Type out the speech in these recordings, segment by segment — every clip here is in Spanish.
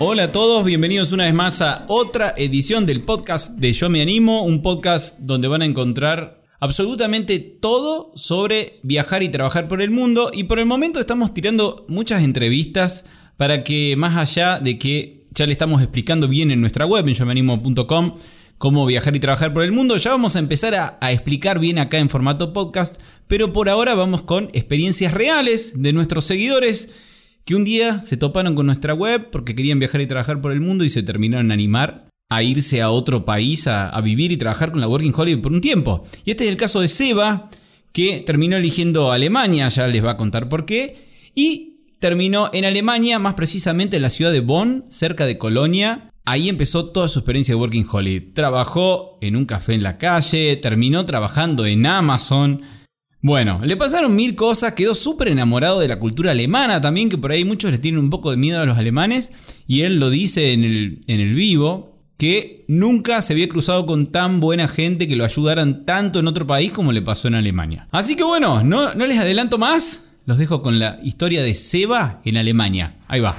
Hola a todos, bienvenidos una vez más a otra edición del podcast de Yo Me Animo, un podcast donde van a encontrar absolutamente todo sobre viajar y trabajar por el mundo. Y por el momento estamos tirando muchas entrevistas para que más allá de que ya le estamos explicando bien en nuestra web en yomeanimo.com cómo viajar y trabajar por el mundo, ya vamos a empezar a, a explicar bien acá en formato podcast, pero por ahora vamos con experiencias reales de nuestros seguidores que un día se toparon con nuestra web porque querían viajar y trabajar por el mundo y se terminaron a animar a irse a otro país a, vivir y trabajar con la Working Holiday por un tiempo. Y este es el caso de Seba, que terminó eligiendo Alemania, ya les va a contar por qué, y terminó en Alemania, más precisamente en la ciudad de Bonn, cerca de Colonia. Ahí empezó toda su experiencia de Working Holiday. Trabajó en un café en la calle, terminó trabajando en Amazon, bueno, le pasaron mil cosas, quedó súper enamorado de la cultura alemana también, que por ahí muchos les tienen un poco de miedo a los alemanes, y él lo dice en el, en el vivo, que nunca se había cruzado con tan buena gente que lo ayudaran tanto en otro país como le pasó en Alemania. Así que bueno, no, no les adelanto más, los dejo con la historia de Seba en Alemania. Ahí va.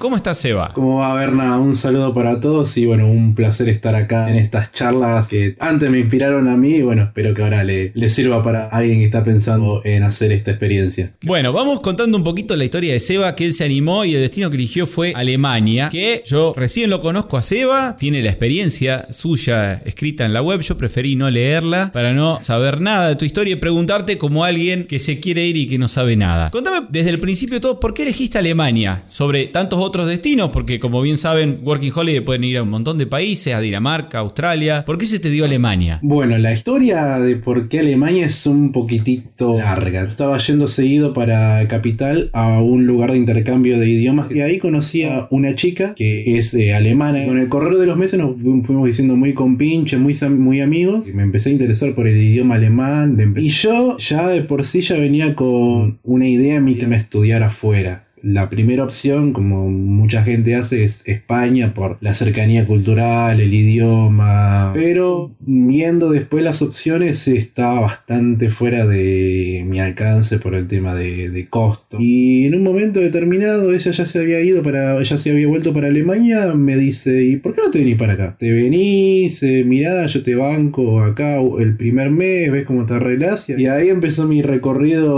¿Cómo estás, Seba? ¿Cómo va, Berna? Un saludo para todos y bueno, un placer estar acá en estas charlas que antes me inspiraron a mí y bueno, espero que ahora le, le sirva para alguien que está pensando en hacer esta experiencia. Bueno, vamos contando un poquito la historia de Seba, que él se animó y el destino que eligió fue Alemania, que yo recién lo conozco a Seba, tiene la experiencia suya escrita en la web, yo preferí no leerla para no saber nada de tu historia y preguntarte como alguien que se quiere ir y que no sabe nada. Contame desde el principio todo, ¿por qué elegiste Alemania sobre tantos otros otros destinos, porque como bien saben, Working Holiday pueden ir a un montón de países, a Dinamarca, Australia. ¿Por qué se te dio Alemania? Bueno, la historia de por qué Alemania es un poquitito larga. Estaba yendo seguido para Capital a un lugar de intercambio de idiomas y ahí conocí a una chica que es eh, alemana. Con el correr de los meses nos fuimos diciendo muy compinches, muy, muy amigos. Me empecé a interesar por el idioma alemán. Y yo ya de por sí ya venía con una idea en mi que me estudiar afuera. La primera opción, como mucha gente hace, es España por la cercanía cultural, el idioma. Pero viendo después las opciones está bastante fuera de mi alcance por el tema de, costo. Y en un momento determinado ella ya se había ido para, ya se había vuelto para Alemania, me dice, ¿y por qué no te venís para acá? Te venís, eh, mirá, yo te banco acá el primer mes, ves cómo te arreglas. Y ahí empezó mi recorrido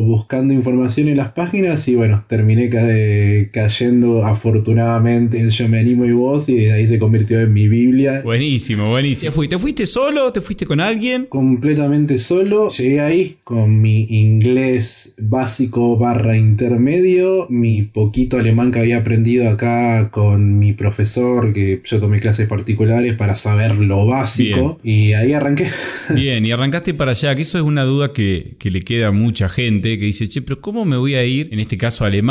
buscando información en las páginas y bueno, terminé cayendo afortunadamente en Yo Me Animo y Vos y de ahí se convirtió en mi Biblia. Buenísimo, buenísimo. ¿Te fuiste solo? ¿Te fuiste con alguien? Completamente solo. Llegué ahí con mi inglés básico barra intermedio, mi poquito alemán que había aprendido acá con mi profesor, que yo tomé clases particulares para saber lo básico. Y ahí arranqué. Bien, y arrancaste para allá, que eso es una duda que, que le queda a mucha gente, que dice, che, pero ¿cómo me voy a ir, en este caso a Alemania?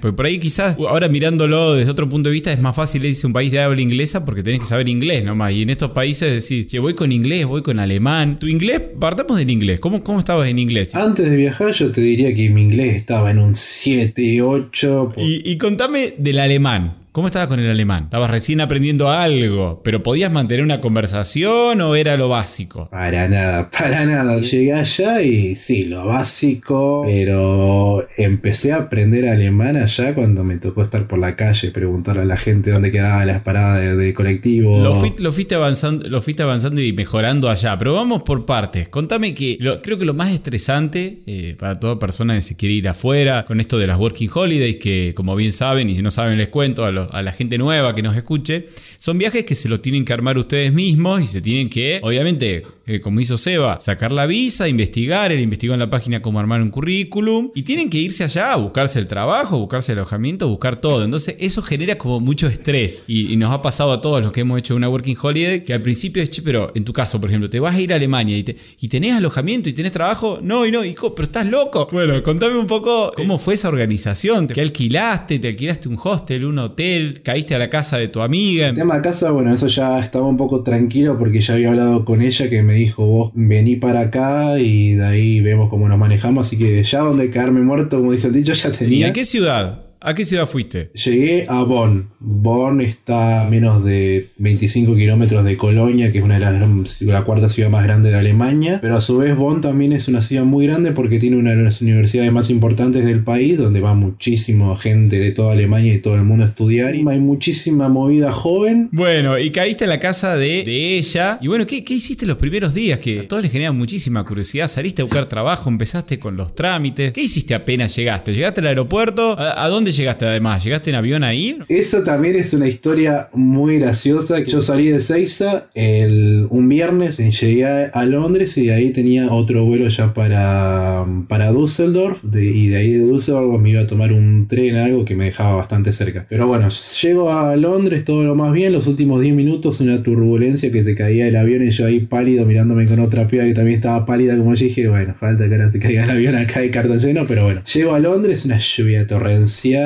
Porque por ahí quizás, ahora mirándolo desde otro punto de vista, es más fácil irse a un país de habla inglesa porque tenés que saber inglés nomás. Y en estos países decir, che, voy con inglés, voy con alemán. Tu inglés, partamos del inglés. ¿Cómo, cómo estabas en inglés? Antes de viajar yo te diría que mi inglés estaba en un 7, 8. Y, y contame del alemán. ¿Cómo estabas con el alemán? ¿Estabas recién aprendiendo algo? ¿Pero podías mantener una conversación o era lo básico? Para nada, para nada. Llegué allá y sí, lo básico, pero empecé a aprender alemán allá cuando me tocó estar por la calle, preguntarle a la gente dónde quedaban las paradas de, colectivo. Lo, fuiste avanzando, lo fuiste avanzando y mejorando allá, pero vamos por partes. Contame que creo que lo más estresante eh, para toda persona que se quiere ir afuera con esto de las Working Holidays, que como bien saben y si no saben les cuento a los a la gente nueva que nos escuche, son viajes que se los tienen que armar ustedes mismos y se tienen que, obviamente, eh, como hizo Seba, sacar la visa, investigar, él investigó en la página cómo armar un currículum y tienen que irse allá a buscarse el trabajo, buscarse el alojamiento, buscar todo. Entonces eso genera como mucho estrés y, nos ha pasado a todos los que hemos hecho una working holiday que al principio es, che, pero en tu caso, por ejemplo, te vas a ir a Alemania y, y tenés alojamiento y tenés trabajo, no, y no, hijo, pero estás loco. Bueno, contame un poco cómo fue esa organización, ¿qué alquilaste? ¿Te alquilaste un hostel, un hotel? Caíste a la casa de tu amiga. El tema de casa, bueno, eso ya estaba un poco tranquilo porque ya había hablado con ella que me dijo, vos vení para acá y de ahí vemos cómo nos manejamos, así que ya donde caerme muerto, como dice el dicho, ya tenía. ¿Y en qué ciudad? ¿A qué ciudad fuiste? Llegué a Bonn. Bonn está a menos de 25 kilómetros de Colonia, que es una de las la cuarta ciudad más grande de Alemania. Pero a su vez Bonn también es una ciudad muy grande porque tiene una de las universidades más importantes del país, donde va muchísima gente de toda Alemania y todo el mundo a estudiar. Y hay muchísima movida joven. Bueno, y caíste en la casa de, ella. Y bueno, ¿qué, ¿qué, hiciste los primeros días? Que a todos les genera muchísima curiosidad. Saliste a buscar trabajo, empezaste con los trámites. ¿Qué hiciste apenas llegaste? ¿Llegaste al aeropuerto? ¿A, dónde llegaste además? ¿Llegaste en avión ahí? Eso también es una historia muy graciosa. Yo salí de Seiza el, un viernes y llegué a, Londres y ahí tenía otro vuelo ya para, para Düsseldorf. y de ahí de Düsseldorf me iba a tomar un tren, algo que me dejaba bastante cerca. Pero bueno, llego a Londres, todo lo más bien. Los últimos 10 minutos, una turbulencia que se caía el avión y yo ahí pálido mirándome con otra piba que también estaba pálida como yo dije, bueno, falta que ahora se caiga el avión acá de cartón lleno, pero bueno. Llego a Londres, una lluvia torrencial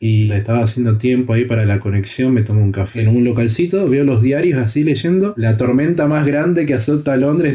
y estaba haciendo tiempo ahí para la conexión, me tomo un café en un localcito, veo los diarios así leyendo, la tormenta más grande que azota Londres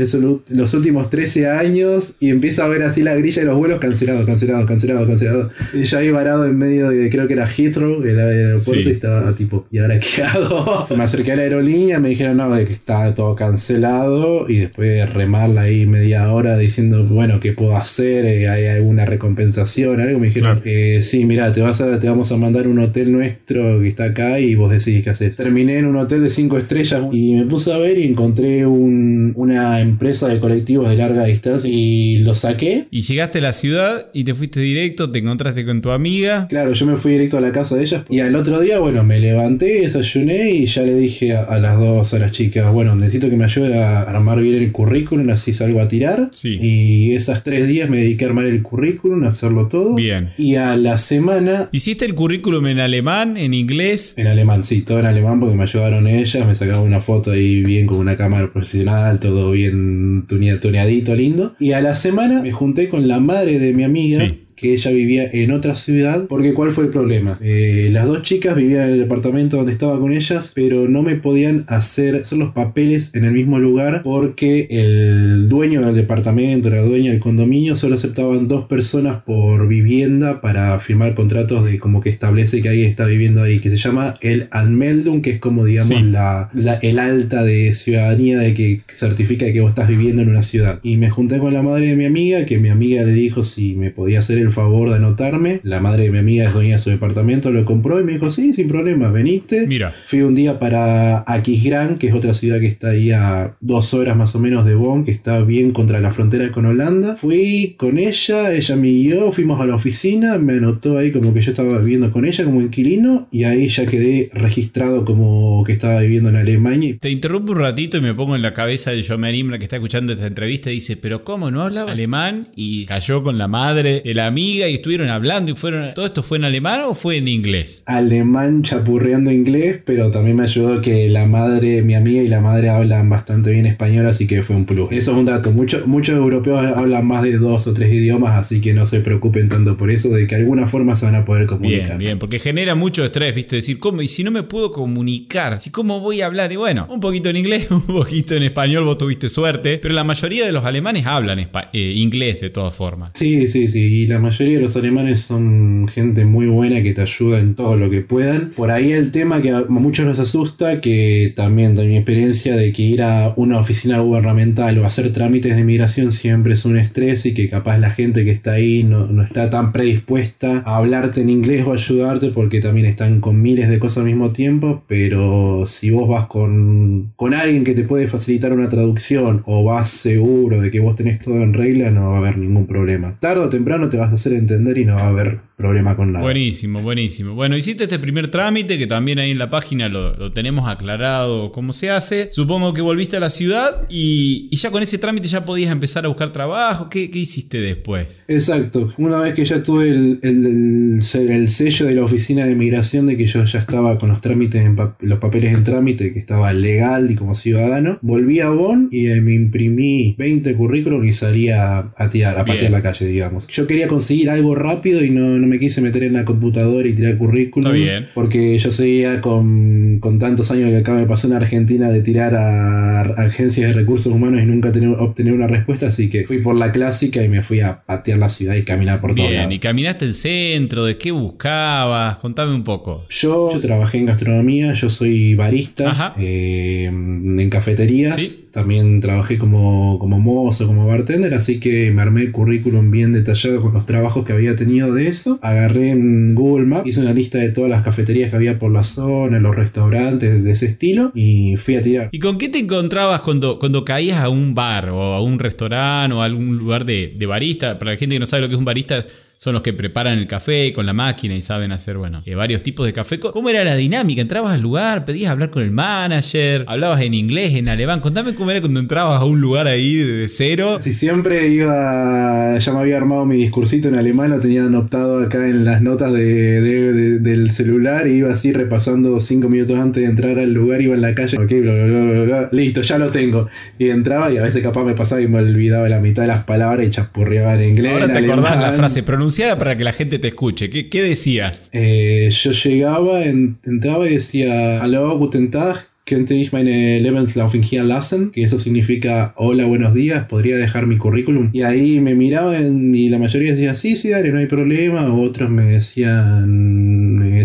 los últimos 13 años y empieza a ver así la grilla de los vuelos cancelado, cancelado, cancelado, cancelado. Y yo ahí varado en medio de, creo que era Heathrow, el aeropuerto, y estaba tipo, ¿y ahora qué hago? me acerqué a la aerolínea, me dijeron, no, que está todo cancelado y después remarla ahí media hora diciendo, bueno, ¿qué puedo hacer? Eh, ¿Hay alguna recompensación? Algo me dijeron, que sí, mira, te vas a, te vamos a mandar un hotel nuestro que está acá y vos decís qué haces. Terminé en un hotel de 5 estrellas y me puse a ver y encontré una empresa de colectivos de larga distancia y lo saqué. Y llegaste a la ciudad y te fuiste directo, te encontraste con tu amiga. Claro, yo me fui directo a la casa de ella y al otro día, bueno, me levanté, desayuné y ya le dije a, las dos, a las chicas, bueno, necesito que me ayude a armar bien el currículum, así salgo a tirar. Sí. Y esas tres días me dediqué a armar el currículum, a hacerlo todo. Bien. Y a la semana... ¿Hiciste el currículum en alemán, en inglés? En alemán, sí, todo en alemán porque me ayudaron ellas, me sacaban una foto ahí bien con una cámara profesional, todo bien tuneadito, lindo. Y a la semana me junté con la madre de mi amiga. Sí que ella vivía en otra ciudad, porque ¿cuál fue el problema? Eh, las dos chicas vivían en el departamento donde estaba con ellas, pero no me podían hacer, hacer los papeles en el mismo lugar porque el dueño del departamento, la dueña del condominio, solo aceptaban dos personas por vivienda para firmar contratos de como que establece que alguien está viviendo ahí, que se llama el Anmeldung, que es como digamos la, el alta de ciudadanía de que certifica que vos estás viviendo en una ciudad. Y me junté con la madre de mi amiga, que mi amiga le dijo si me podía hacer el favor de anotarme. La madre de mi amiga es dueña de su departamento, lo compró y me dijo, sí, sin problema, veniste. Mira. Fui un día para Aquisgrán, que es otra ciudad que está ahí a dos horas más o menos de Bonn, que está bien contra la frontera con Holanda. Fui con ella, ella me guió, fuimos a la oficina, me anotó ahí como que yo estaba viviendo con ella como inquilino y ahí ya quedé registrado como que estaba viviendo en Alemania. Te interrumpo un ratito y me pongo en la cabeza de Joe Nimra que está escuchando esta entrevista y dice, pero ¿cómo no hablaba alemán? Y cayó con la madre, el amigo y estuvieron hablando y fueron... ¿Todo esto fue en alemán o fue en inglés? Alemán chapurreando inglés, pero también me ayudó que la madre, mi amiga y la madre hablan bastante bien español, así que fue un plus. Eso es un dato. muchos muchos europeos hablan más de dos o tres idiomas, así que no se preocupen tanto por eso, de que de alguna forma se van a poder comunicar. Bien, bien, porque genera mucho estrés, ¿viste? Decir, ¿cómo? Y si no me puedo comunicar, ¿si ¿cómo voy a hablar? Y bueno, un poquito en inglés, un poquito en español, vos tuviste suerte, pero la mayoría de los alemanes hablan eh, inglés de todas formas. Sí, sí, sí, y la mayoría de los alemanes son gente muy buena que te ayuda en todo lo que puedan. Por ahí el tema que a muchos nos asusta, que también de mi experiencia de que ir a una oficina gubernamental o hacer trámites de migración siempre es un estrés y que capaz la gente que está ahí no, no está tan predispuesta a hablarte en inglés o ayudarte porque también están con miles de cosas al mismo tiempo, pero si vos vas con, con alguien que te puede facilitar una traducción o vas seguro de que vos tenés todo en regla, no va a haber ningún problema. Tarde o temprano te vas a hacer entender y no va a haber problema con nada. Buenísimo, buenísimo. Bueno, hiciste este primer trámite que también ahí en la página lo, tenemos aclarado cómo se hace. Supongo que volviste a la ciudad y, ya con ese trámite ya podías empezar a buscar trabajo. ¿Qué, hiciste después? Exacto. Una vez que ya tuve el, sello de la oficina de migración de que yo ya estaba con los trámites, en los papeles en trámite, que estaba legal y como ciudadano, volví a Bonn y me imprimí 20 currículum y salí a, tirar, a patear la calle, digamos. Yo quería conseguir algo rápido y no me quise meter en la computadora y tirar currículum. Porque yo seguía con, con tantos años que acá me pasó en Argentina de tirar a agencias de recursos humanos y nunca tener, obtener una respuesta, así que fui por la clásica y me fui a patear la ciudad y caminar por todo. Bien, y caminaste el centro, ¿de qué buscabas? Contame un poco. Yo, yo trabajé en gastronomía, yo soy barista eh, en cafeterías. Sí. También trabajé como, como mozo, como bartender, así que me armé el currículum bien detallado con los trabajos que había tenido de eso. Agarré en Google Maps, hice una lista de todas las cafeterías que había por la zona, los restaurantes de ese estilo y fui a tirar. ¿Y con qué te encontrabas cuando, cuando caías a un bar o a un restaurante o a algún lugar de, de barista? Para la gente que no sabe lo que es un barista, son los que preparan el café con la máquina y saben hacer, bueno, eh, varios tipos de café. ¿Cómo era la dinámica? ¿Entrabas al lugar? ¿Pedías hablar con el manager? ¿Hablabas en inglés, en alemán? Contame cómo era cuando entrabas a un lugar ahí de cero. Si siempre iba, ya me había armado mi discursito en alemán, lo tenían anotado acá en las notas de, de- de- del celular y iba así repasando cinco minutos antes de entrar al lugar, iba en la calle, ok, bla, bla, bla, bla, bla, listo, ya lo tengo. Y entraba y a veces capaz me pasaba y me olvidaba la mitad de las palabras y chaspurreaba en inglés. Ahora en te acordás la frase pronunciada para que la gente te escuche. ¿Qué, qué decías? Eh, yo llegaba, en- entraba y decía, Hallo, guten Tag, könnte ich meine Lebenslauf hier lassen? Que eso significa, hola, buenos días, podría dejar mi currículum. Y ahí me miraban y la mayoría decía, sí, sí, dale, no hay problema. Otros me decían,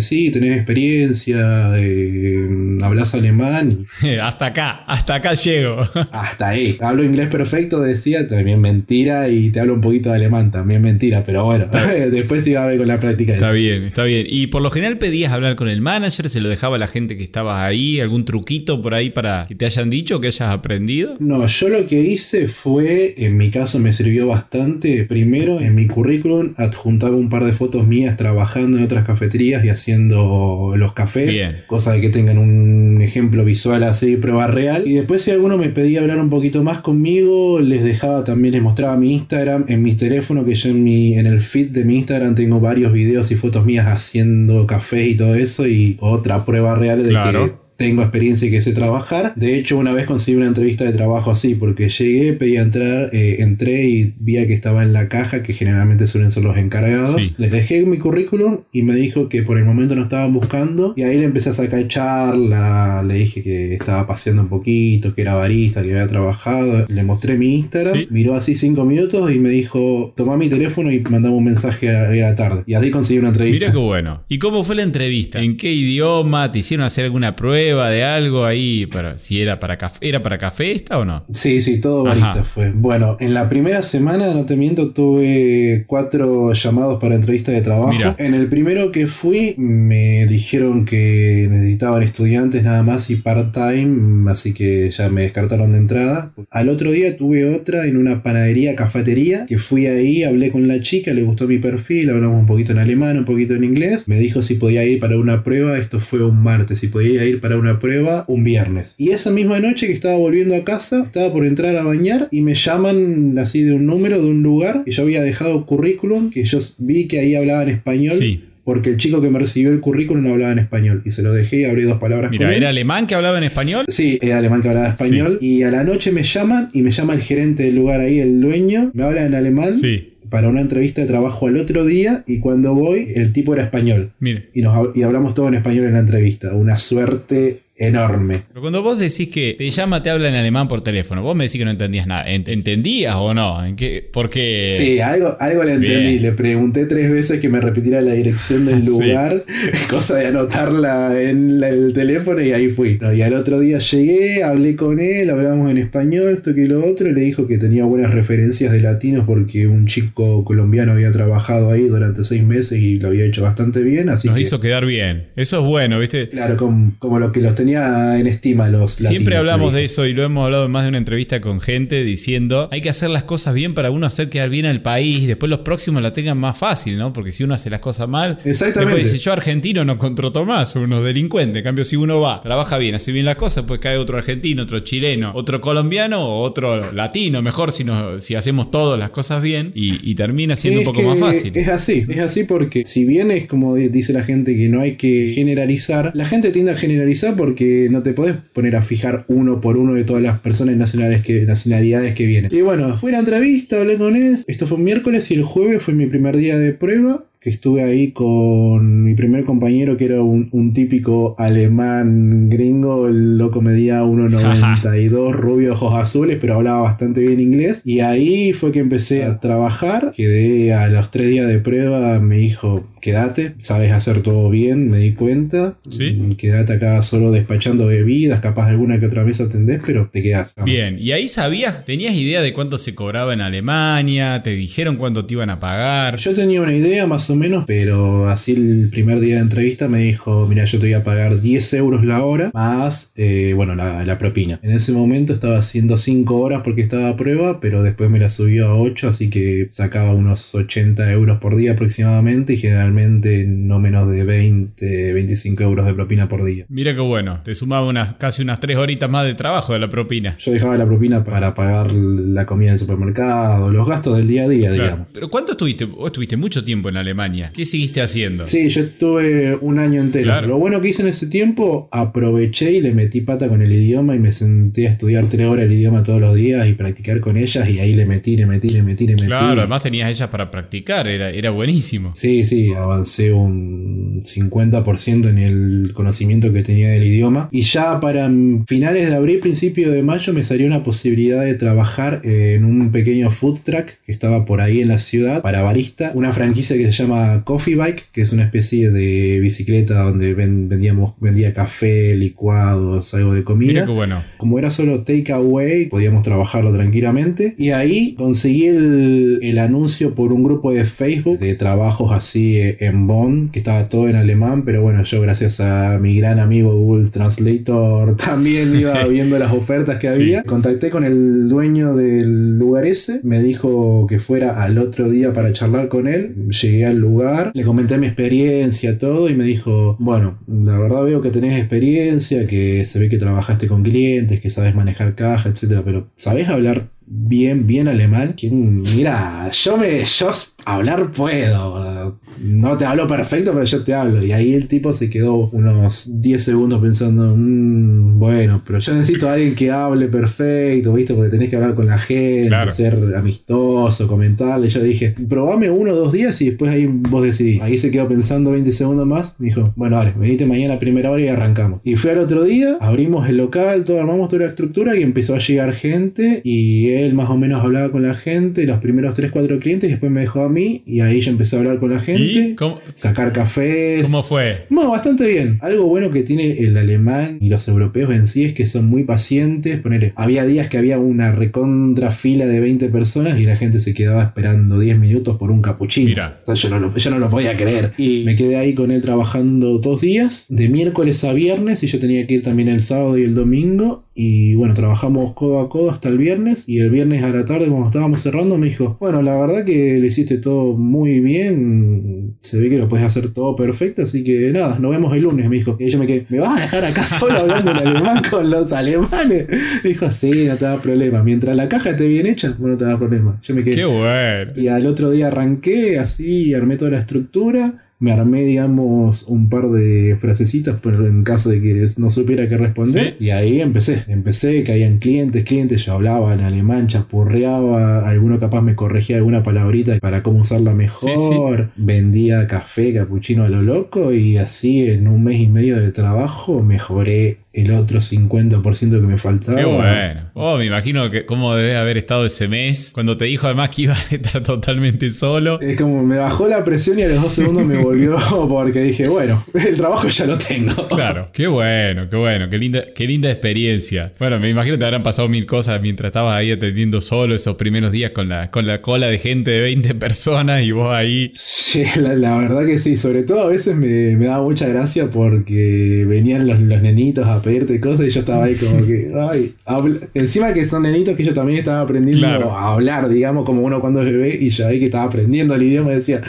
sí, tenés experiencia, eh, hablas alemán. hasta acá, hasta acá llego. Hasta ahí. Hablo inglés perfecto, decía, también mentira, y te hablo un poquito de alemán, también mentira, pero bueno, después iba a ver con la práctica. Está bien, está bien. Y por lo general pedías hablar con el manager, se lo dejaba a la gente que estaba ahí, algún truquito por ahí para que te hayan dicho, que hayas aprendido. No, yo lo que hice fue, en mi caso me sirvió bastante. Primero, en mi currículum adjuntaba un par de fotos mías trabajando en otras cafeterías y haciendo los cafés. Bien. Cosa de que tengan un ejemplo visual así, prueba real. Y después, si alguno me pedía hablar un poquito más conmigo, les dejaba también, les mostraba mi Instagram en mi teléfono, que yo en, mi, en el feed de mi Instagram tengo varios videos y fotos mías haciendo café y todo eso. Y otra prueba real de Claro. que tengo experiencia y que sé trabajar. De hecho, una vez conseguí una entrevista de trabajo así, porque llegué, pedí entrar, eh, entré y vi que estaba en la caja, que generalmente suelen ser los encargados. Sí. Les dejé mi currículum y me dijo que por el momento no estaban buscando. Y ahí le empecé a sacar charla, le dije que estaba paseando un poquito, que era barista, que había trabajado. Le mostré mi Instagram, Sí. miró así cinco minutos y me dijo, toma mi teléfono y mandame un mensaje a, a la tarde. Y así conseguí una entrevista. Mira qué bueno. ¿Y cómo fue la entrevista? ¿En qué idioma? ¿Te hicieron hacer alguna prueba de algo ahí? Para, si era para café, ¿era para café esta o no? Sí, sí, todo Ajá. barista fue. Bueno, en la primera semana, no te miento, tuve cuatro llamados para entrevista de trabajo. En el primero que fui, me dijeron que necesitaban estudiantes nada más y part-time, así que ya me descartaron de entrada. Al otro día tuve otra en una panadería, cafetería, que fui ahí, hablé con la chica, le gustó mi perfil, hablamos un poquito en alemán, un poquito en inglés. Me dijo si podía ir para una prueba, esto fue un martes, si podía ir para una prueba un viernes. Y esa misma noche que estaba volviendo a casa, estaba por entrar a bañar y me llaman así de un número, de un lugar, que yo había dejado currículum, que yo vi que ahí hablaban español. Sí. Porque el chico que me recibió el currículum no hablaba en español. Y se lo dejé y abrí dos palabras Mira, con él. ¿era alemán que hablaba en español? Sí, era alemán que hablaba español. Y a la noche me llaman y me llama el gerente del lugar ahí, el dueño. Me habla en alemán Sí. Para una entrevista de trabajo al otro día. Y cuando voy, el tipo era español. Mire. Y, nos, y hablamos todo en español en la entrevista. Una suerte enorme. Pero cuando vos decís que te llama, te habla en alemán por teléfono, vos me decís que no entendías nada. ¿Ent- ¿Entendías o no? ¿En qué? Porque. Sí, algo, algo le entendí. Bien. Le pregunté tres veces que me repitiera la dirección del Sí. lugar, cosa de anotarla en la- el teléfono y ahí fui. Y al otro día llegué, hablé con él, hablamos en español, esto que lo otro, y le dijo que tenía buenas referencias de latinos porque un chico colombiano había trabajado ahí durante seis meses y lo había hecho bastante bien, así Nos que... hizo quedar bien. Eso es bueno, ¿viste? Claro, como, como lo que los tenía en estima los latinos. Siempre hablamos de eso y lo hemos hablado en más de una entrevista con gente diciendo hay que hacer las cosas bien para uno hacer quedar bien al país y después los próximos la tengan más fácil, ¿no? Porque si uno hace las cosas mal, Exactamente. después dice yo argentino no contrato más, son unos delincuentes. En cambio, si uno va, trabaja bien, hace bien las cosas, pues cae otro argentino, otro chileno, otro colombiano o otro latino, mejor si, nos, si hacemos todas las cosas bien y, y termina siendo un poco más fácil. Es así, es así porque si bien es como di- dice la gente que no hay que generalizar, la gente tiende a generalizar porque no te podés poner a fijar uno por uno de todas las personas nacionales que, nacionalidades que vienen. Y bueno, fue la entrevista, hablé con él, esto fue un miércoles y el jueves fue mi primer día de prueba que estuve ahí con mi primer compañero que era un, un típico alemán gringo, el loco medía 1,92, rubio, ojos azules, pero hablaba bastante bien inglés. Y ahí fue que empecé a trabajar, quedé a los tres días de prueba, me dijo, quédate, sabes hacer todo bien, me di cuenta. Sí. Mm, Quédate acá solo despachando bebidas, capaz alguna que otra vez atendés, pero te quedás. Vamos. Bien, y ahí sabías, tenías idea de cuánto se cobraba en Alemania, te dijeron cuánto te iban a pagar. Yo tenía una idea más o menos, pero así el primer día de entrevista me dijo, mira, yo te voy a pagar 10 euros la hora, más, eh, bueno, la, la propina. En ese momento estaba haciendo 5 horas porque estaba a prueba, pero después me la subió a 8, así que sacaba unos 80 euros por día aproximadamente y generalmente no menos de 20, 25 euros de propina por día. Mira qué bueno, te sumaba unas, casi unas 3 horitas más de trabajo de la propina. Yo dejaba la propina para pagar la comida del supermercado, los gastos del día a día, Claro. digamos. Pero ¿cuánto estuviste? Vos estuviste mucho tiempo en Alemania. ¿Qué seguiste haciendo? Sí, yo estuve un año entero. Claro. Lo bueno que hice en ese tiempo, aproveché y le metí pata con el idioma y me senté a estudiar tres horas el idioma todos los días y practicar con ellas y ahí le metí, le metí, le metí, le metí. Claro, además tenías ellas para practicar, era, era buenísimo. Sí, sí, avancé un 50% en el conocimiento que tenía del idioma. Y ya para finales de abril, principio de mayo, me salió una posibilidad de trabajar en un pequeño food truck que estaba por ahí en la ciudad para barista. Una franquicia que se llama Coffee Bike, que es una especie de bicicleta donde ven- vendíamos, vendía café, licuados, algo de comida. Mira qué bueno. Como era solo take away, podíamos trabajarlo tranquilamente. Y ahí conseguí el, el anuncio por un grupo de Facebook de trabajos así eh, en Bonn, que estaba todo en alemán, pero bueno, yo gracias a mi gran amigo Google Translator también iba viendo las ofertas que Sí. había. Contacté con el dueño del lugar ese, me dijo que fuera al otro día para charlar con él. Llegué al lugar, le comenté mi experiencia, todo, y me dijo, bueno, la verdad veo que tenés experiencia, que se ve que trabajaste con clientes, que sabes manejar caja, etcétera, pero ¿sabés hablar bien, bien alemán? Mira, yo me, yo hablar puedo. No te hablo perfecto, pero yo te hablo. Y ahí el tipo se quedó unos 10 segundos pensando, "Mm, bueno, pero yo necesito a alguien que hable perfecto, ¿viste? Porque tenés que hablar con la gente, Claro. ser amistoso, comentarle. Yo dije, probame uno o dos días y después ahí vos decidís. Ahí se quedó pensando 20 segundos más. Dijo, bueno, vale, venite mañana a primera hora y arrancamos. Y fue al otro día, abrimos el local, todo, armamos toda la estructura y empezó a llegar gente. Y él más o menos hablaba con la gente, los primeros 3, 4 clientes, y después me dejó a mí. Y ahí yo empecé a hablar con la gente, ¿Y cómo, sacar cafés. cómo fue? Bueno, bastante bien. Algo bueno que tiene el alemán y los europeos en sí es que son muy pacientes. Ponele, había días que había una recontra fila de 20 personas y la gente se quedaba esperando 10 minutos por un capuchino. Mira. O sea, yo, no lo, yo no lo podía creer. Y me quedé ahí con él trabajando dos días, de miércoles a viernes, y yo tenía que ir también el sábado y el domingo. Y bueno, trabajamos codo a codo hasta el viernes. Y el viernes a la tarde, cuando estábamos cerrando, me dijo: Bueno, la verdad que lo hiciste todo muy bien. Se ve que lo puedes hacer todo perfecto. Así que nada, nos vemos el lunes. Me dijo: Y yo me quedé: ¿Me vas a dejar acá solo hablando en alemán con los alemanes? Me dijo: Sí, no te da problema. Mientras la caja esté bien hecha, bueno, no te da problema. Yo me quedé. Qué bueno. Y al otro día arranqué así, armé toda la estructura. Me armé, digamos, un par de frasecitas pero en caso de que no supiera qué responder. Y ahí empecé. Empecé, caían clientes, clientes. Yo hablaba en alemán, chapurreaba. Alguno capaz me corregía alguna palabrita para cómo usarla mejor. Vendía café, capuchino a lo loco. Y así en un mes y medio de trabajo mejoré el otro 50% que me faltaba. Qué bueno. Oh, me imagino que cómo debe haber estado ese mes. Cuando te dijo además que iba a estar totalmente solo. Es como me bajó la presión y a los dos segundos me volvió porque dije, bueno, el trabajo ya lo tengo. Claro, qué bueno, qué bueno, qué linda, qué linda experiencia. Bueno, me imagino que te habrán pasado mil cosas mientras estabas ahí atendiendo solo esos primeros días con la, con la cola de gente de 20 personas y vos ahí. Sí, la, la verdad que sí, sobre todo a veces me, me daba mucha gracia porque venían los, los nenitos a pedirte cosas y yo estaba ahí como que, ay, habla- encima que son nenitos que yo también estaba aprendiendo Claro. a hablar, digamos, como uno cuando es bebé y yo ahí que estaba aprendiendo el idioma decía,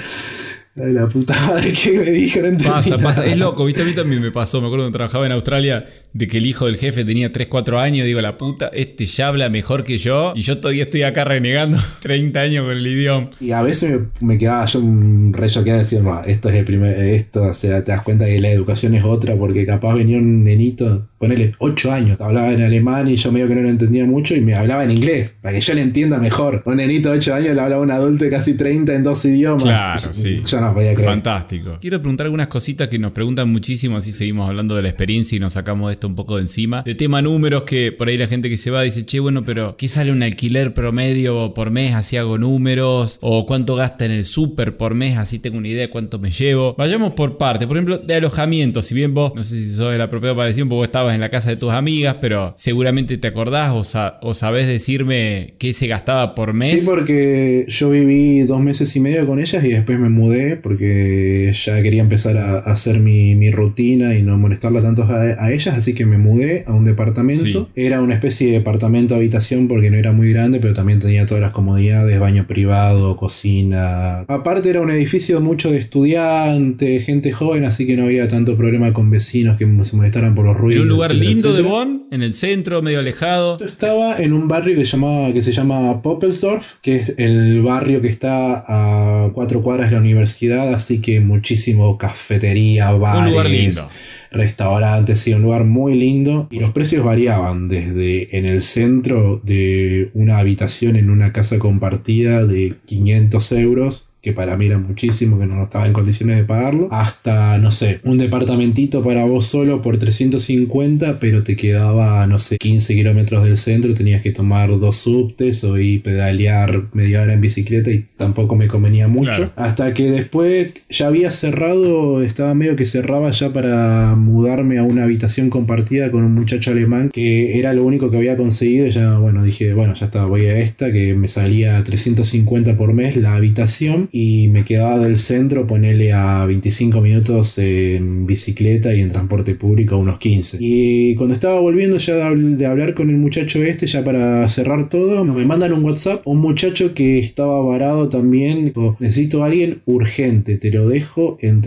ay, la puta madre que me dijo, no entendí Pasa, pasa, nada". es loco, viste, a mí también me pasó, me acuerdo cuando trabajaba en Australia, de que el hijo del jefe tenía 3, 4 años, digo, la puta, este ya habla mejor que yo, y yo todavía estoy acá renegando 30 años con el idioma. Y a veces me, me quedaba yo un re choqueado decir, "Bah, esto es el primer, esto, o sea, te das cuenta que la educación es otra, porque capaz venía un nenito, ponele 8 años. Hablaba en alemán y yo medio que no lo entendía mucho y me hablaba en inglés, para que yo le entienda mejor. Un nenito de 8 años le hablaba a un adulto de casi 30 en dos idiomas. Claro, sí. Yo no podía creer. Fantástico. Quiero preguntar algunas cositas que nos preguntan muchísimo, así seguimos hablando de la experiencia y nos sacamos esto un poco de encima. De tema números, que por ahí la gente que se va dice, che, bueno, pero ¿qué sale un alquiler promedio por mes? Así hago números. O cuánto gasta en el súper por mes, así tengo una idea de cuánto me llevo. Vayamos por parte. Por ejemplo, de alojamiento. Si bien vos, no sé si sos el apropiado para decir, un poco estabas en la casa de tus amigas, pero seguramente te acordás o, sa- o sabés decirme qué se gastaba por mes. Sí, porque yo viví dos meses y medio con ellas y después me mudé porque ya quería empezar a, hacer mi, mi rutina y no molestarla tanto a, a ellas, así que me mudé a un departamento. Sí. Era una especie de departamento habitación porque no era muy grande, pero también tenía todas las comodidades, baño privado, cocina. Aparte era un edificio mucho de estudiantes, gente joven, así que no había tanto problema con vecinos que se molestaran por los ruidos. Lugar etcétera, lindo de. Bonn, en el centro, medio alejado. Yo estaba en un barrio que, llamaba, que se llama Poppelsdorf, que es el barrio que está a cuatro cuadras de la universidad, así que muchísimo cafetería, bares, Un lugar lindo. restaurantes, sí, un lugar muy lindo. Y los precios variaban desde en el centro de una habitación en una casa compartida de 500 euros que para mí era muchísimo, que no estaba en condiciones de pagarlo, hasta, no sé, un departamentito para vos solo por 350, pero te quedaba, no sé, 15 kilómetros del centro, tenías que tomar dos subtes o ir pedalear media hora en bicicleta y tampoco me convenía mucho. Claro. Hasta que después ya había cerrado, estaba medio que cerraba ya para mudarme a una habitación compartida con un muchacho alemán que era lo único que había conseguido. Ya, bueno, dije, bueno, ya está, voy a esta que me salía 350 por mes la habitación y me quedaba del centro, ponerle a 25 minutos en bicicleta y en transporte público unos 15. Y cuando estaba volviendo ya de habl- de hablar con el muchacho este, ya para cerrar todo, me mandan un WhatsApp, un muchacho que estaba varado también, tipo, necesito a alguien urgente, te lo dejo en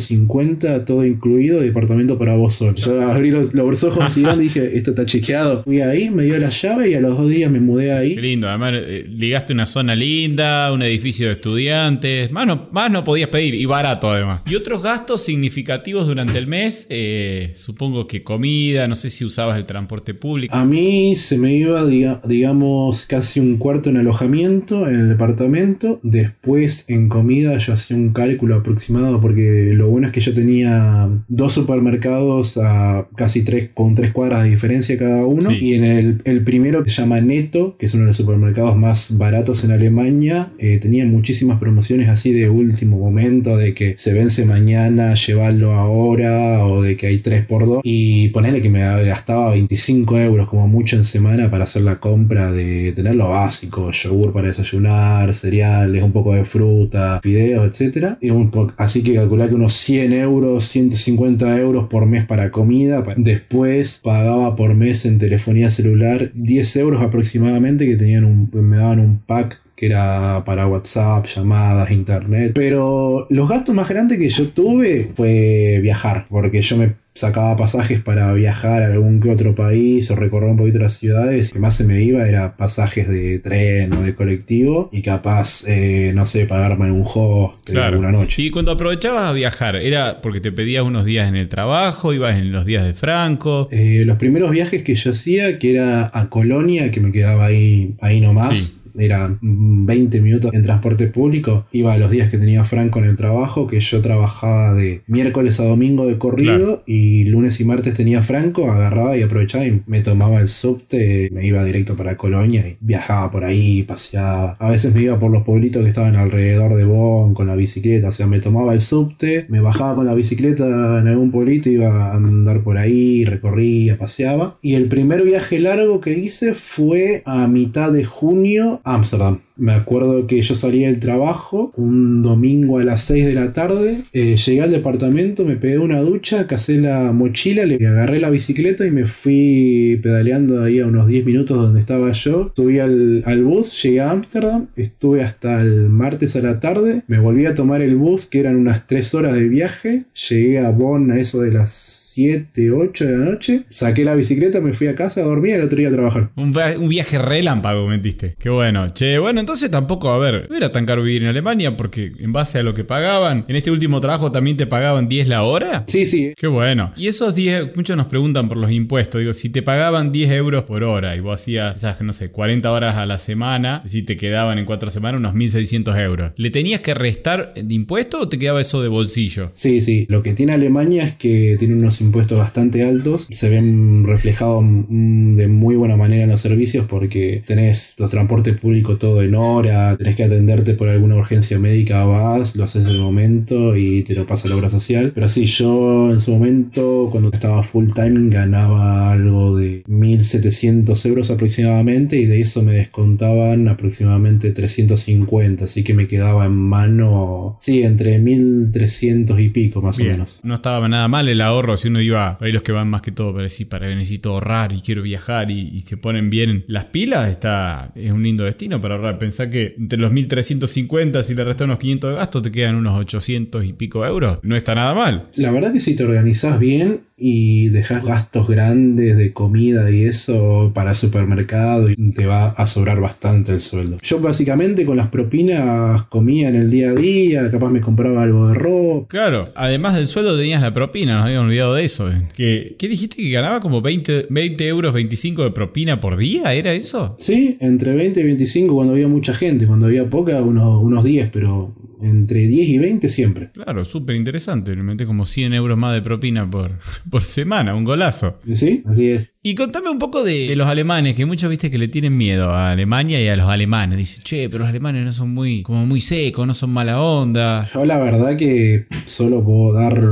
350, todo incluido, departamento para vos solo. Yo abrí los, los ojos y dije, esto está chequeado. Fui ahí, me dio la llave y a los dos días me mudé ahí. Lindo, además eh, ligaste una zona linda, un edificio de estudiantes, más no, más no podías pedir y barato además. Y otros gastos significativos durante el mes, eh, supongo que comida, no sé si usabas el transporte público. A mí se me iba, diga- digamos, casi un cuarto en alojamiento en el departamento. Después en comida yo hacía un cálculo aproximado porque lo bueno es que yo tenía dos supermercados a casi tres, con tres cuadras de diferencia cada uno. Sí. Y en el, el primero que se llama Neto, que es uno de los supermercados más baratos en Alemania, eh, tenía muchísimas promociones así de último momento, de que se vence mañana, llevarlo ahora, o de que hay 3x2. Y ponerle que me gastaba 25 euros como mucho en semana para hacer la compra de tener lo básico, yogur para desayunar, cereales, un poco de fruta, fideos, etc. Y así que calcular que unos 100 euros, 150 euros por mes para comida. Después pagaba por mes en telefonía celular 10 euros aproximadamente que tenían un, me daban un pack que era para WhatsApp, llamadas, internet. Pero los gastos más grandes que yo tuve fue viajar, porque yo me sacaba pasajes para viajar a algún que otro país o recorrer un poquito las ciudades. Lo que más se me iba era pasajes de tren o de colectivo y capaz, eh, no sé, pagarme algún hostel alguna noche. Y cuando aprovechabas a viajar, ¿era porque te pedías unos días en el trabajo, ibas en los días de Franco? Eh, los primeros viajes que yo hacía, que era a Colonia, que me quedaba ahí, ahí nomás. Sí. Era mm, 20 minutos en transporte público. Iba a los días que tenía Franco en el trabajo, que yo trabajaba de miércoles a domingo de corrido Claro. y lunes y martes tenía Franco, agarraba y aprovechaba y me tomaba el subte, me iba directo para Colonia y viajaba por ahí, paseaba. A veces me iba por los pueblitos que estaban alrededor de Bonn con la bicicleta, o sea, me tomaba el subte, me bajaba con la bicicleta en algún pueblito, iba a andar por ahí, recorría, paseaba. Y el primer viaje largo que hice fue a mitad de junio Ámsterdam. Me acuerdo que yo salí del trabajo un domingo a las 6 de la tarde. eh, llegué al departamento, me pegué una ducha, casé la mochila, le agarré la bicicleta y me fui pedaleando ahí a unos 10 minutos donde estaba yo. Subí al, al bus, llegué a Ámsterdam, estuve hasta el martes a la tarde. Me volví a tomar el bus, que eran unas 3 horas de viaje. Llegué a Bonn a eso de las 7, 8 de la noche. Saqué la bicicleta, me fui a casa a dormir y el otro día a trabajar. Un, via- un viaje relámpago, mentiste. Qué bueno. Che, bueno, entonces tampoco, a ver, no era tan caro vivir en Alemania porque en base a lo que pagaban, en este último trabajo también te pagaban 10 la hora. Sí, sí. Qué bueno. Y esos 10, muchos nos preguntan por los impuestos. Digo, si te pagaban 10 euros por hora y vos hacías, esas, no sé, 40 horas a la semana, si te quedaban en 4 semanas unos 1.600 euros, ¿le tenías que restar de impuesto o te quedaba eso de bolsillo? Sí, sí. Lo que tiene Alemania es que tiene unos impuestos bastante altos. Se ven reflejados de muy buena manera en los servicios porque tenés los transportes públicos todo en hora, tenés que atenderte por alguna urgencia médica, vas, lo haces en el momento y te lo pasa la obra social. Pero sí, yo en su momento, cuando estaba full time, ganaba algo de 1.700 euros aproximadamente y de eso me descontaban aproximadamente 350, así que me quedaba en mano, sí, entre 1.300 y pico más o menos. No estaba nada mal el ahorro si uno iba, para los que van más que todo, para decir, para necesito ahorrar y quiero viajar y, se ponen bien las pilas, está, es un lindo destino para ahorrar. Pensá que entre los 1.350 si le restan unos 500 de gasto te quedan unos 800 y pico euros. No está nada mal. La verdad que si te organizás bien y dejas gastos grandes de comida y eso para supermercado y te va a sobrar bastante el sueldo. Yo básicamente con las propinas comía en el día a día, capaz me compraba algo de ropa. Claro, además del sueldo tenías la propina, nos habíamos olvidado de eso. Eh. ¿Qué, ¿Qué dijiste que ganaba como 20, 20 euros 25 de propina por día? ¿Era eso? Sí, entre 20 y 25 cuando había mucha gente, cuando había poca unos, unos 10, pero entre 10 y 20 siempre. Claro, súper interesante. Le metes como 100 euros más de propina por, por semana, un golazo. Sí, así es. Y contame un poco de, los alemanes, que muchos viste que le tienen miedo a Alemania y a los alemanes. Dicen, che, pero los alemanes no son muy, como muy secos, no son mala onda. Yo la verdad que solo puedo dar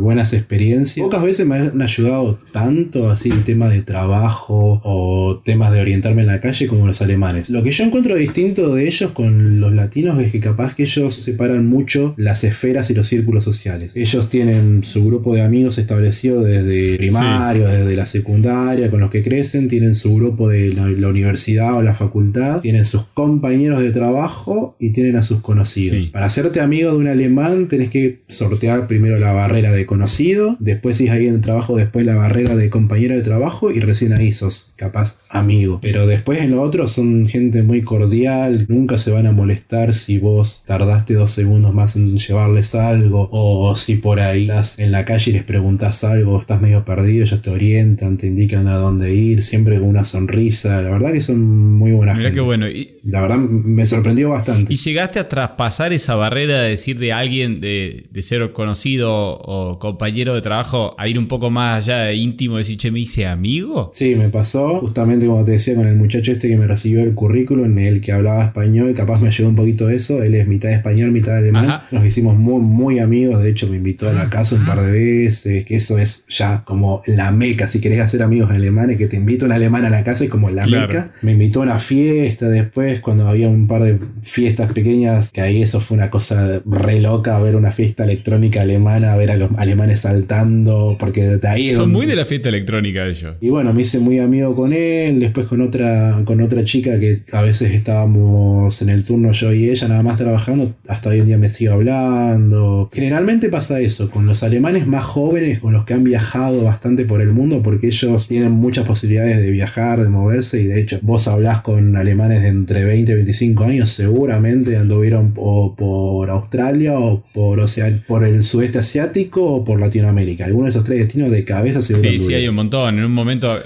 buenas experiencias. Pocas veces me han ayudado tanto así el tema de trabajo o temas de orientarme en la calle como los alemanes. Lo que yo encuentro distinto de ellos con los latinos es que capaz que ellos separan mucho las esferas y los círculos sociales. Ellos tienen su grupo de amigos establecido desde primario, desde la secundaria con los que crecen, tienen su grupo de la, universidad o la facultad, tienen sus compañeros de trabajo y tienen a sus conocidos. Para hacerte amigo de un alemán tenés que sortear primero la barrera de conocido, después si es alguien de trabajo, después la barrera de compañero de trabajo y recién ahí sos capaz amigo. Pero después en lo otro son gente muy cordial, nunca se van a molestar si vos tardaste dos segundos más en llevarles algo o si por ahí estás en la calle y les preguntas algo, estás medio perdido, ellos te orientan, te indican a dónde ir, siempre con una sonrisa. La verdad que son muy buenas Mira qué bueno. Y, la verdad me sorprendió bastante. ¿Y llegaste a traspasar esa barrera de decir de alguien, de, ser conocido o compañero de trabajo, a ir un poco más allá íntimo, decir, che, me hice amigo? Sí, me pasó. Justamente como te decía, con el muchacho este que me recibió el currículum, en el que hablaba español, capaz me ayudó un poquito eso. Él es mitad español, mitad alemán. Nos hicimos muy, muy amigos. De hecho, me invitó a la casa un par de veces. Que eso es ya como la meca. Si querés hacer amigos alemanes, que te invito un alemán a la casa y como la meca. Me invitó a una fiesta después, cuando había un par de fiestas pequeñas, que ahí eso fue una cosa re loca, ver una fiesta electrónica alemana, ver a los alemanes saltando, porque de ahí... Son muy de la fiesta electrónica ellos. Y bueno, me hice muy amigo con él, después con otra, con otra chica que a veces estábamos en el turno yo y ella nada más trabajando, hasta hoy en día me sigo hablando. Generalmente pasa eso, con los alemanes más jóvenes, con los que han viajado bastante por el mundo, porque ellos tienen muchas posibilidades de viajar, de moverse y de hecho vos hablás con alemanes de entre 20 y 25 años, seguramente anduvieron o por Australia o por, o sea, por el sudeste asiático o por Latinoamérica. Algunos de esos tres destinos de cabeza seguro. Sí, sí, hay un montón. En un momento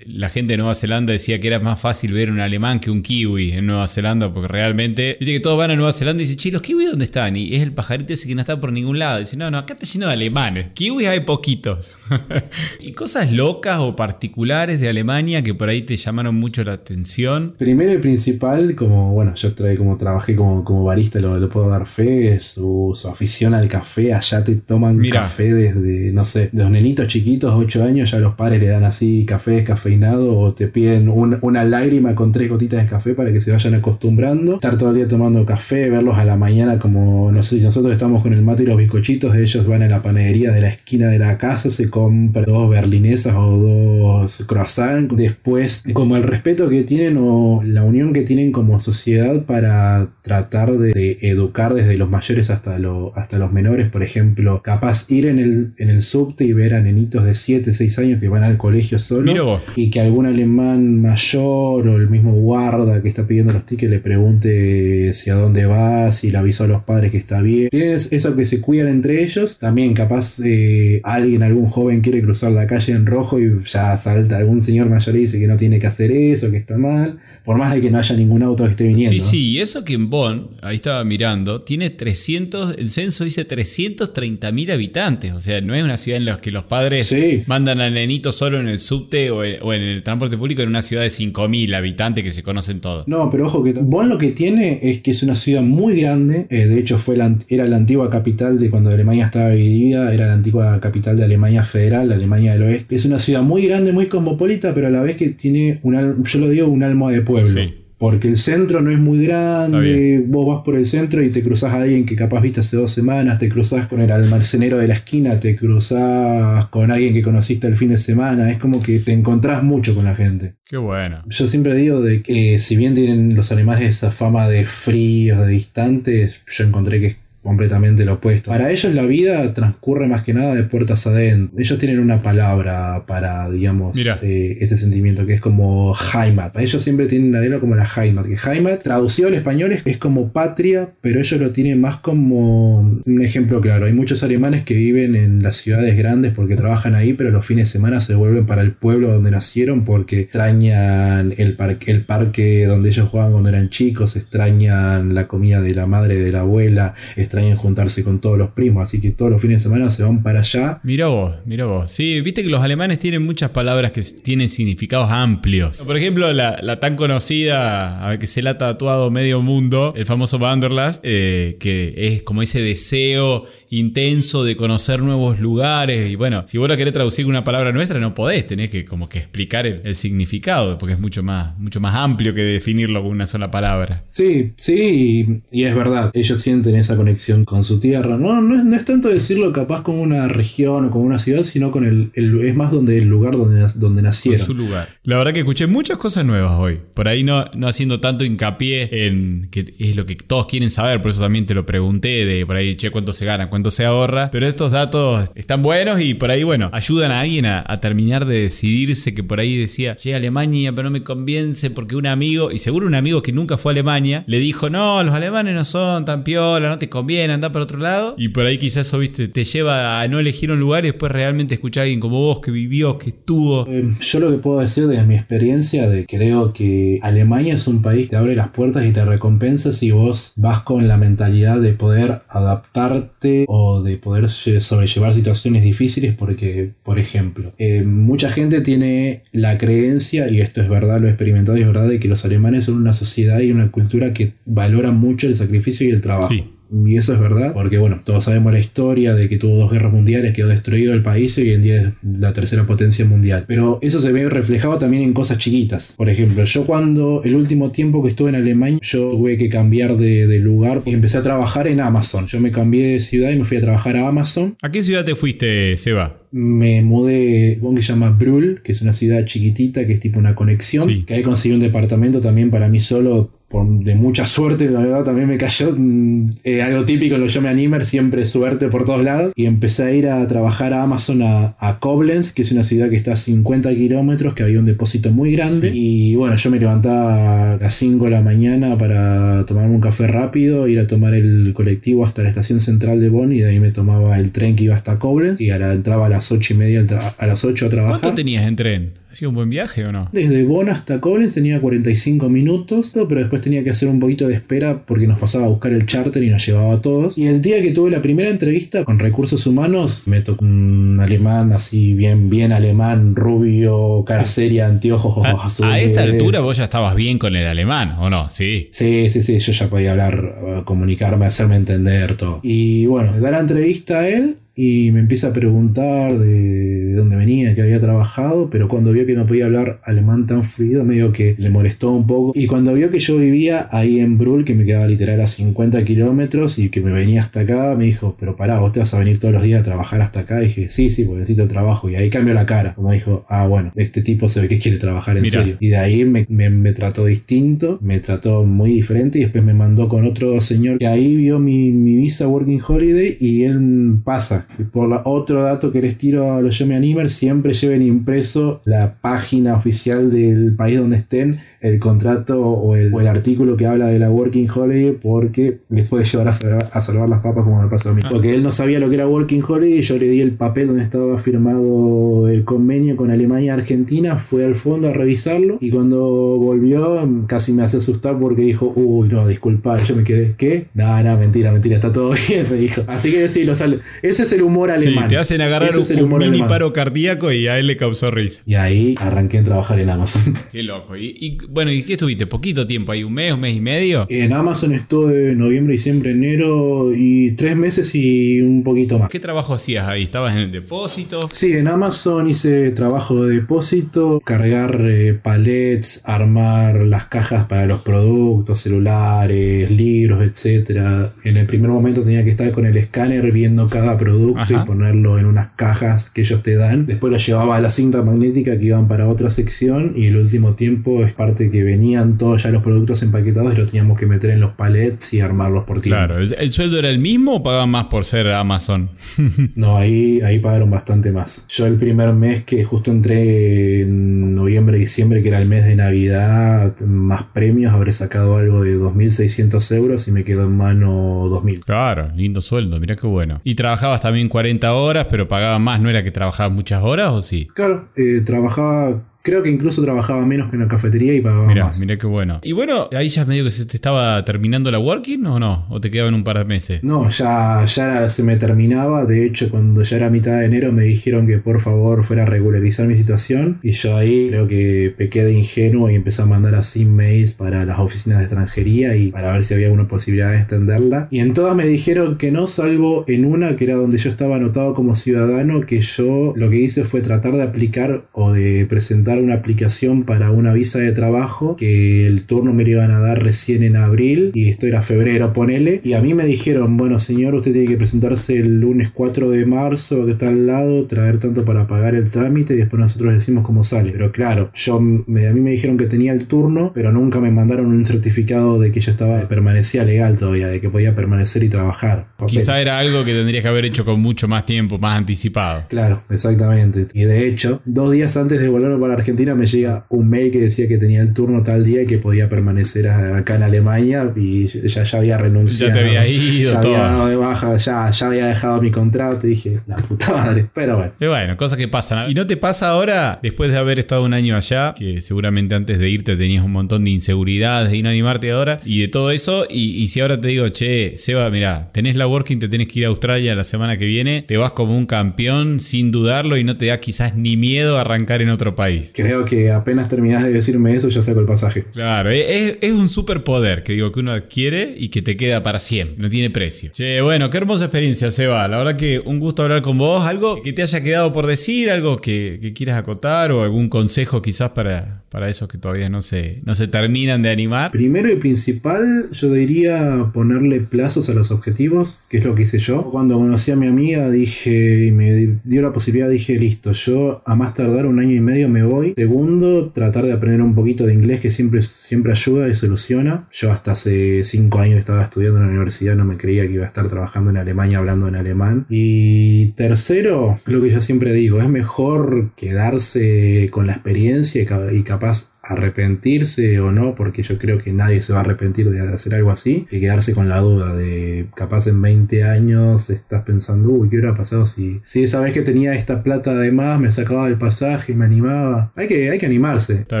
la gente de Nueva Zelanda decía que era más fácil ver un alemán que un kiwi en Nueva Zelanda porque realmente, viste que todos van a Nueva Zelanda y dicen, che, ¿los kiwis dónde están? Y es el pajarito ese que no está por ningún lado. Dice, no, no, acá está lleno de alemanes. Kiwis hay poquitos. y cosas locas o particulares de Alemania que por ahí te llamaron mucho la atención? Primero y principal, como bueno, yo trae, como trabajé como, como barista, lo, lo puedo dar fe, su, su, afición al café, allá te toman café desde, no sé, de los nenitos chiquitos, 8 años, ya los padres le dan así café descafeinado o te piden una lágrima con tres gotitas de café para que se vayan acostumbrando. Estar todo el día tomando café, verlos a la mañana como, no sé, si nosotros estamos con el mate y los bizcochitos, ellos van a la panadería de la esquina de la casa, se compran dos berlinesas o dos los croissants. Después, como el respeto que tienen o la unión que tienen como sociedad para tratar de, educar desde los mayores hasta, lo, hasta los menores. Por ejemplo, capaz ir en el, en el subte y ver a nenitos de 7, 6 años que van al colegio solo. Y que algún alemán mayor o el mismo guarda que está pidiendo los tickets le pregunte si a dónde va, si le avisó a los padres que está bien. Tienen eso que se cuidan entre ellos. También capaz eh, alguien, algún joven quiere cruzar la calle en rojo y ya salta algún señor mayor y dice que no tiene que hacer eso, que está mal. Por más de que no haya ningún auto que esté viniendo. Sí, sí, y eso que en Bonn, ahí estaba mirando, tiene 300, el censo dice 330 mil habitantes. O sea, no es una ciudad en la que los padres mandan al nenito solo en el subte o en, el transporte público en una ciudad de 5 mil habitantes que se conocen todos. No, pero ojo que Bonn lo que tiene es que es una ciudad muy grande. Eh, de hecho, fue era la antigua capital de cuando Alemania estaba dividida. Era la antigua capital de Alemania Federal, la Alemania del Oeste. Es una ciudad muy grande, muy cosmopolita, pero a la vez que tiene, un, yo lo digo, un alma de pueblo. Porque el centro no es muy grande, vos vas por el centro y te cruzas a alguien que capaz viste hace dos semanas, te cruzas con el almacenero de la esquina, te cruzas con alguien que conociste el fin de semana, es como que te encontrás mucho con la gente. Qué bueno. Yo siempre digo de que si bien tienen los animales esa fama de fríos, de distantes, yo encontré que completamente lo opuesto. Para ellos la vida transcurre más que nada de puertas adentro. Ellos tienen una palabra para, digamos, eh, este sentimiento que es como Heimat. Ellos siempre tienen algo como la Heimat. Que Heimat, traducido al español, es, como patria, pero ellos lo tienen más como un ejemplo claro. Hay muchos alemanes que viven en las ciudades grandes porque trabajan ahí, pero los fines de semana se vuelven para el pueblo donde nacieron porque extrañan el, parque, el parque donde ellos jugaban cuando eran chicos, extrañan la comida de la madre, de la abuela, extrañan juntarse con todos los primos, así que todos los fines de semana se van para allá. Mira vos, mira vos. Sí, viste que los alemanes tienen muchas palabras que tienen significados amplios. Por ejemplo, la, tan conocida, a ver, que se la ha tatuado medio mundo, el famoso Wanderlust, eh, que es como ese deseo intenso de conocer nuevos lugares. Y bueno, si vos la querés traducir con una palabra nuestra, no podés, tenés que como que explicar el, significado, porque es mucho más, mucho más amplio que definirlo con una sola palabra. Sí, sí, y es verdad, ellos sienten esa conexión con su tierra. No, no es, tanto decirlo capaz como una región o como una ciudad, sino con el, es más donde el lugar donde, donde nacieron. su lugar. La verdad que escuché muchas cosas nuevas hoy. Por ahí no, no haciendo tanto hincapié en que es lo que todos quieren saber, por eso también te lo pregunté de por ahí, che, cuánto se gana, cuánto se ahorra. Pero estos datos están buenos y por ahí, bueno, ayudan a alguien a, terminar de decidirse que por ahí decía, che, Alemania, pero no me convence porque un amigo, y seguro un amigo que nunca fue a Alemania, le dijo, no, los alemanes no son tan piola, no te conviene bien, anda para otro lado. Y por ahí quizás eso, viste, te lleva a no elegir un lugar y después realmente escuchar a alguien como vos que vivió, que estuvo. Eh, yo lo que puedo decir desde mi experiencia de creo que Alemania es un país que te abre las puertas y te recompensa si vos vas con la mentalidad de poder adaptarte o de poder sobrellevar situaciones difíciles porque, por ejemplo, eh, mucha gente tiene la creencia, y esto es verdad, lo he experimentado y es verdad, de que los alemanes son una sociedad y una cultura que valoran mucho el sacrificio y el trabajo. Sí. Y eso es verdad, porque bueno, todos sabemos la historia de que tuvo dos guerras mundiales, quedó destruido el país y hoy en día es la tercera potencia mundial. Pero eso se ve reflejado también en cosas chiquitas. Por ejemplo, yo cuando el último tiempo que estuve en Alemania, yo tuve que cambiar de, lugar y empecé a trabajar en Amazon. Yo me cambié de ciudad y me fui a trabajar a Amazon. ¿A qué ciudad te fuiste, Seba? me mudé, a que se llama Brühl, que es una ciudad chiquitita, que es tipo una conexión, que ahí conseguí un departamento también para mí solo de mucha suerte, la verdad también me cayó mm, eh, algo típico en lo yo me animer, siempre suerte por todos lados. Y empecé a ir a trabajar a Amazon a, Koblenz, que es una ciudad que está a 50 kilómetros, que había un depósito muy grande. Y bueno, yo me levantaba a las 5 de la mañana para tomarme un café rápido, ir a tomar el colectivo hasta la estación central de Bonn y de ahí me tomaba el tren que iba hasta Koblenz y ahora entraba a las 8 y media a las 8 a trabajar. ¿Cuánto tenías en tren? ¿Ha sido un buen viaje o no? Desde Bonn hasta Koblenz tenía 45 minutos, pero después tenía que hacer un poquito de espera porque nos pasaba a buscar el charter y nos llevaba a todos. Y el día que tuve la primera entrevista con recursos humanos, me tocó un alemán así, bien, bien alemán, rubio, cara seria, anteojos, ojos azules. A esta altura vos ya estabas bien con el alemán, ¿o no? Sí. Sí, sí, sí, yo ya podía hablar, comunicarme, hacerme entender todo. Y bueno, dar la entrevista a él y me empieza a preguntar de, dónde venía, que había trabajado, pero cuando vio que no podía hablar alemán tan fluido, medio que le molestó un poco. Y cuando vio que yo vivía ahí en Brul, que me quedaba literal a 50 kilómetros y que me venía hasta acá, me dijo, pero pará, vos te vas a venir todos los días a trabajar hasta acá. Y dije, sí, sí, porque necesito el trabajo. Y ahí cambió la cara, como dijo, ah, bueno, este tipo se ve que quiere trabajar en serio. Y de ahí me, me, trató distinto, me trató muy diferente y después me mandó con otro señor que ahí vio mi, mi visa Working Holiday y él pasa por otro dato que les tiro a los Yo Me Animer, siempre lleven impreso la página oficial del país donde estén el contrato o el, artículo que habla de la Working Holiday porque les puede llevar a, salvar las papas como me pasó a mí. Ah. Porque él no sabía lo que era Working Holiday y yo le di el papel donde estaba firmado el convenio con Alemania y Argentina, fue al fondo a revisarlo y cuando volvió casi me hace asustar porque dijo, uy, no, disculpa, yo me quedé, ¿qué? No, no, mentira, mentira, está todo bien, me dijo. Así que sí, lo sale. Ese es el humor alemán. Sí, te hacen agarrar un, mini paro cardíaco y a él le causó risa. Y ahí arranqué a trabajar en Amazon. Qué loco. y bueno, ¿y qué estuviste? ¿Poquito tiempo ahí? ¿Un mes, un mes y medio? En Amazon estuve noviembre, diciembre, enero y tres meses y un poquito más. ¿Qué trabajo hacías ahí? ¿Estabas en el depósito? Sí, en Amazon hice trabajo de depósito, cargar eh, palets, armar las cajas para los productos, celulares, libros, etc. En el primer momento tenía que estar con el escáner viendo cada producto y ponerlo en unas cajas que ellos te dan. Después lo llevaba a la cinta magnética que iban para otra sección y el último tiempo es parte que venía venían todos ya los productos empaquetados y los teníamos que meter en los palets y armarlos por ti. Claro, ¿el, sueldo era el mismo o pagaban más por ser Amazon? no, ahí, ahí pagaron bastante más. Yo el primer mes que justo entré en noviembre, diciembre, que era el mes de Navidad, más premios, habré sacado algo de 2.600 euros y me quedó en mano 2.000. Claro, lindo sueldo, mira qué bueno. ¿Y trabajabas también 40 horas, pero pagaba más? ¿No era que trabajabas muchas horas o sí? Claro, eh, trabajaba Creo que incluso trabajaba menos que en la cafetería y pagaba mirá, más. Mirá qué bueno. Y bueno, ahí ya medio que se te estaba terminando la working o no? ¿O te quedaban un par de meses? No, ya, ya se me terminaba. De hecho, cuando ya era mitad de enero me dijeron que por favor fuera a regularizar mi situación. Y yo ahí creo que pequé de ingenuo y empecé a mandar así mails para las oficinas de extranjería y para ver si había alguna posibilidad de extenderla. Y en todas me dijeron que no, salvo en una que era donde yo estaba anotado como ciudadano, que yo lo que hice fue tratar de aplicar o de presentar una aplicación para una visa de trabajo que el turno me lo iban a dar recién en abril y esto era febrero, ponele. Y a mí me dijeron, bueno señor, usted tiene que presentarse el lunes 4 de marzo, que está al lado, traer tanto para pagar el trámite y después nosotros decimos cómo sale. Pero claro, yo me, a mí me dijeron que tenía el turno, pero nunca me mandaron un certificado de que yo estaba, permanecía legal todavía, de que podía permanecer y trabajar. Quizá era algo que tendrías que haber hecho con mucho más tiempo, más anticipado. Claro, exactamente. Y de hecho, dos días antes de volver para Argentina me llega un mail que decía que tenía el turno tal día y que podía permanecer acá en Alemania y ya, ya había renunciado. Ya te había ido, ya había dado de baja, ya, ya había dejado mi contrato y dije, la puta madre. Pero bueno. Y bueno, cosas que pasan. ¿Y no te pasa ahora, después de haber estado un año allá, que seguramente antes de irte tenías un montón de inseguridades, de ir no animarte ahora y de todo eso? Y, si ahora te digo, che, Seba, mira, tenés la working, te tenés que ir a Australia la semana que viene, te vas como un campeón sin dudarlo y no te da quizás ni miedo arrancar en otro país. Creo que apenas terminás de decirme eso, ya saco el pasaje. Claro, es, es, un superpoder que digo que uno adquiere y que te queda para siempre, no tiene precio. Che, bueno, qué hermosa experiencia, Seba. La verdad que un gusto hablar con vos. Algo que te haya quedado por decir, algo que, que quieras acotar o algún consejo quizás para, para esos que todavía no se, no se terminan de animar. Primero y principal, yo diría ponerle plazos a los objetivos, que es lo que hice yo. Cuando conocí a mi amiga, dije, y me dio la posibilidad, dije, listo, yo a más tardar un año y medio me voy Segundo, tratar de aprender un poquito de inglés que siempre, siempre ayuda y soluciona. Yo hasta hace cinco años estaba estudiando en la universidad, no me creía que iba a estar trabajando en Alemania hablando en alemán. Y tercero, lo que yo siempre digo, es mejor quedarse con la experiencia y capaz arrepentirse o no, porque yo creo que nadie se va a arrepentir de hacer algo así, y quedarse con la duda de capaz en 20 años estás pensando, uy, ¿qué hubiera pasado si, si esa vez que tenía esta plata además me sacaba del pasaje me animaba? Hay que, hay que animarse. Está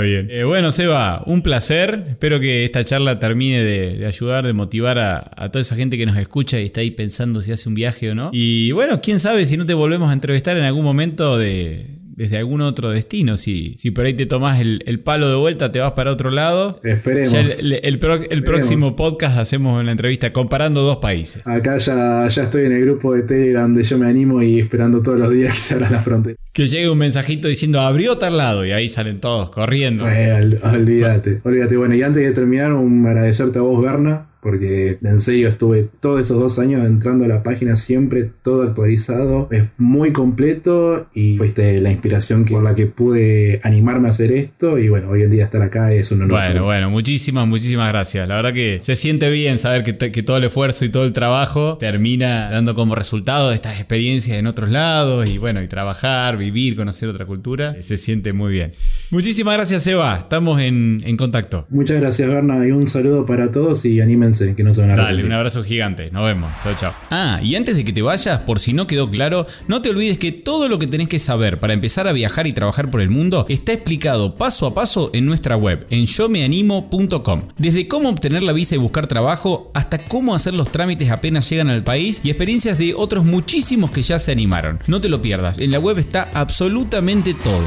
bien. Eh, bueno, Seba, un placer. Espero que esta charla termine de, ayudar, de motivar a, toda esa gente que nos escucha y está ahí pensando si hace un viaje o no. Y bueno, quién sabe si no te volvemos a entrevistar en algún momento de desde algún otro destino. Si, si por ahí te tomas el, palo de vuelta, te vas para otro lado. Esperemos. el, próximo podcast hacemos una entrevista comparando dos países. Acá ya, ya estoy en el grupo de Telegram donde yo me animo y esperando todos los días que se abra la frontera. Que llegue un mensajito diciendo abrió tal lado y ahí salen todos corriendo. olvídate, olvídate. Bueno, y antes de terminar, un agradecerte a vos, Berna, porque en serio estuve todos esos dos años entrando a la página siempre todo actualizado, es muy completo y fuiste la inspiración por la que pude animarme a hacer esto y bueno, hoy en día estar acá es un honor. Bueno, bueno, muchísimas, muchísimas gracias. La verdad que se siente bien saber que, que todo el esfuerzo y todo el trabajo termina dando como resultado estas experiencias en otros lados y bueno, y trabajar, vivir, conocer otra cultura, se siente muy bien. Muchísimas gracias Eva, estamos en, en contacto. Muchas gracias Berna y un saludo para todos y anímense que no se van a Dale, un abrazo gigante. Nos vemos. Chao, chao. Ah, y antes de que te vayas, por si no quedó claro, no te olvides que todo lo que tenés que saber para empezar a viajar y trabajar por el mundo está explicado paso a paso en nuestra web, en yomeanimo.com. Desde cómo obtener la visa y buscar trabajo, hasta cómo hacer los trámites apenas llegan al país y experiencias de otros muchísimos que ya se animaron. No te lo pierdas, en la web está absolutamente todo.